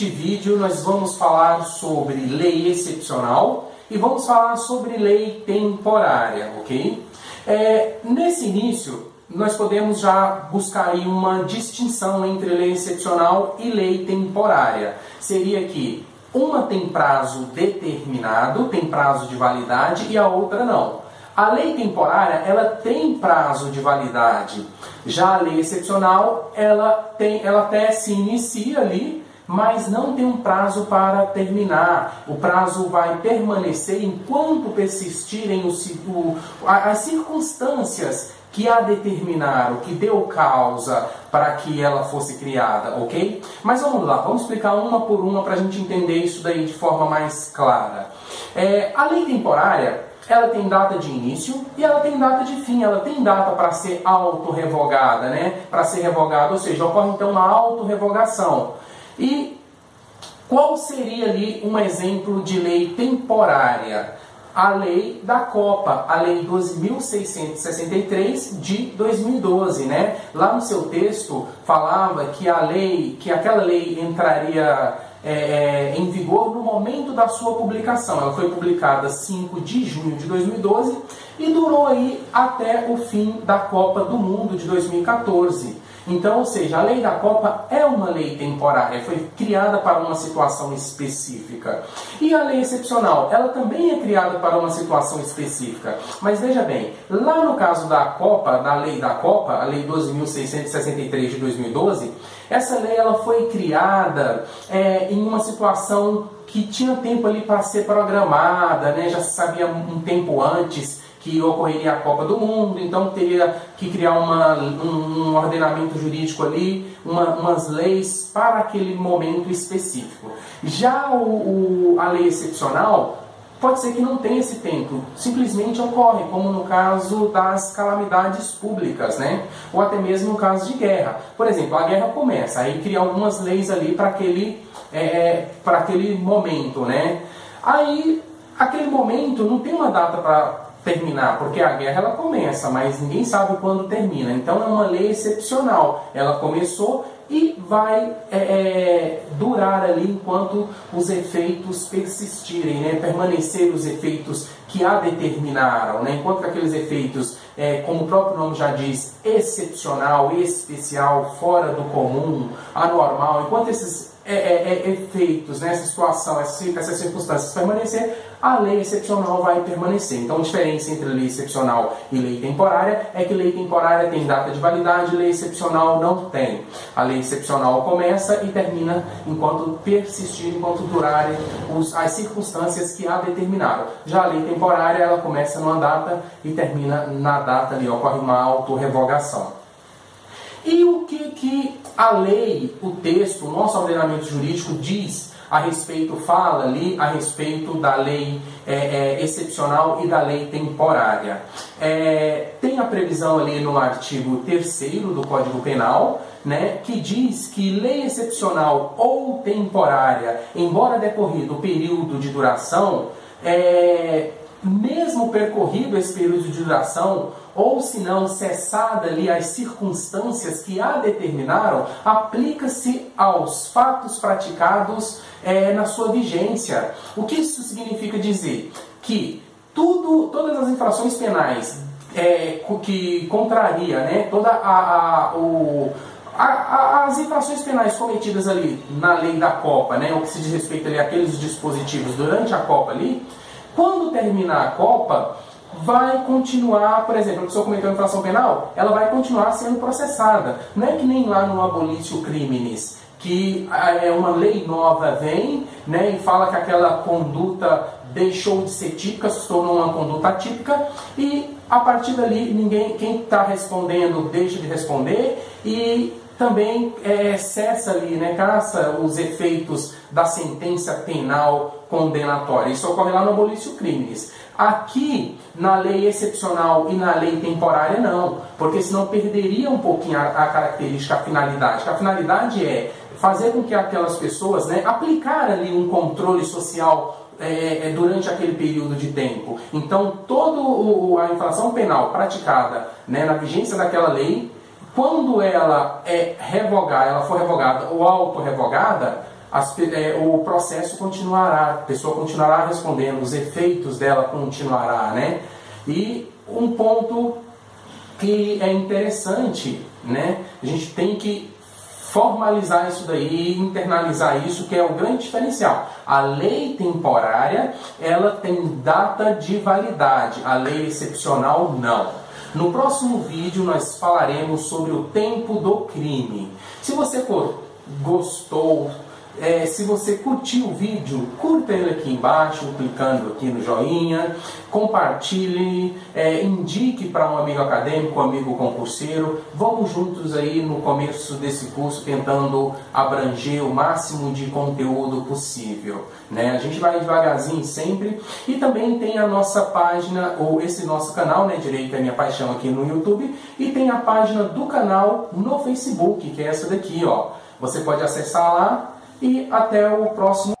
Neste vídeo nós vamos falar sobre lei excepcional e vamos falar sobre lei temporária, ok? É, nesse início, nós podemos já buscar uma distinção entre lei excepcional e lei temporária. Seria que uma tem prazo determinado, tem prazo de validade, e a outra não. A lei temporária, ela tem prazo de validade. Já a lei excepcional, ela, tem, ela até se inicia ali, mas não tem um prazo para terminar. O prazo vai permanecer enquanto persistirem o, o, as circunstâncias que a determinaram, que deu causa para que ela fosse criada, ok? Mas vamos lá, vamos explicar uma por uma para a gente entender isso daí de forma mais clara. É, a lei temporária, ela tem data de início e ela tem data de fim, ela tem data para ser autorrevogada, né? Para ser revogada, ou seja, ocorre então uma autorrevogação. E qual seria ali um exemplo de lei temporária? a lei da Copa, a lei 12.663 de 2012, né? Lá no seu texto falava que a lei, que aquela lei entraria é, é, em vigor no momento da sua publicação. Ela foi publicada 5 de junho de 2012 e durou aí até o fim da Copa do Mundo de 2014. Então, ou seja, a lei da Copa é uma lei temporária, foi criada para uma situação específica. E a lei excepcional, ela também é criada para uma situação específica. Mas veja bem, lá no caso da Copa, da lei da Copa, a lei 12.663 de 2012, essa lei ela foi criada é, em uma situação que tinha tempo ali para ser programada, né? já se sabia um tempo antes que ocorreria a Copa do Mundo, então teria que criar uma, um, um ordenamento jurídico ali, uma, umas leis para aquele momento específico. Já o, o, a lei excepcional pode ser que não tenha esse tempo, simplesmente ocorre, como no caso das calamidades públicas, né? ou até mesmo no caso de guerra. Por exemplo, a guerra começa, aí cria algumas leis ali para aquele, é, é para aquele momento. Né? Aí, aquele momento não tem uma data para terminar, porque a guerra ela começa, mas ninguém sabe quando termina. Então é uma lei excepcional. Ela começou e vai é, é, durar ali enquanto os efeitos persistirem, né? permanecer os efeitos que a determinaram, né? enquanto aqueles efeitos, é, como o próprio nome já diz, excepcional, especial, fora do comum, anormal, enquanto esses é, é, é, efeitos, né, essa situação, essa, essas circunstâncias permanecer, a lei excepcional vai permanecer. Então, a diferença entre lei excepcional e lei temporária é que lei temporária tem data de validade, lei excepcional não tem. A lei excepcional começa e termina enquanto persistir, enquanto durarem os, as circunstâncias que a determinaram. Já a lei temporária, ela começa numa data e termina na data ali, ocorre uma autorrevogação. E o que, que a lei, o texto, o nosso ordenamento jurídico diz a respeito, fala ali a respeito da lei é, é, excepcional e da lei temporária. É, tem a previsão ali no artigo 3 do Código Penal, né, que diz que lei excepcional ou temporária, embora decorrido o período de duração, é, mesmo percorrido esse período de duração, ou se não cessada ali as circunstâncias que a determinaram, aplica-se aos fatos praticados é, na sua vigência. O que isso significa dizer? Que tudo, todas as infrações penais é, que contraria né, toda a, a o, as infrações penais cometidas ali na lei da Copa, né, o que se diz respeito ali àqueles dispositivos durante a Copa ali, quando terminar a Copa, vai continuar, por exemplo, a pessoa cometeu infração penal, ela vai continuar sendo processada. Não é que nem lá no abolício crimes, que é uma lei nova vem né, e fala que aquela conduta deixou de ser típica, se tornou uma conduta típica e a partir dali ninguém, quem está respondendo deixa de responder e também é, cessa ali, né, caça os efeitos da sentença penal condenatória. Isso ocorre lá no abolício crimes. Aqui, na lei excepcional e na lei temporária, não, porque senão perderia um pouquinho a, a característica, a finalidade. A finalidade é fazer com que aquelas pessoas, né, aplicar ali um controle social é, é durante aquele período de tempo. Então, toda a infração penal praticada né, na vigência daquela lei quando ela é revogada, ela for revogada ou auto-revogada, as, é, o processo continuará, a pessoa continuará respondendo, os efeitos dela continuará, né? E um ponto que é interessante, né? A gente tem que formalizar isso daí, internalizar isso, que é o grande diferencial. A lei temporária, ela tem data de validade, a lei excepcional não. No próximo vídeo nós falaremos sobre o tempo do crime. Se você gostou, é, se você curtiu o vídeo, curta ele aqui embaixo, clicando aqui no joinha, compartilhe, é, indique para um amigo acadêmico, um amigo concurseiro. Vamos juntos aí no começo desse curso tentando abranger o máximo de conteúdo possível. Né? A gente vai devagarzinho sempre e também tem a nossa página, ou esse nosso canal, né, Direito é Minha Paixão aqui no YouTube, e tem a página do canal no Facebook, que é essa daqui, ó. Você pode acessar lá e até o próximo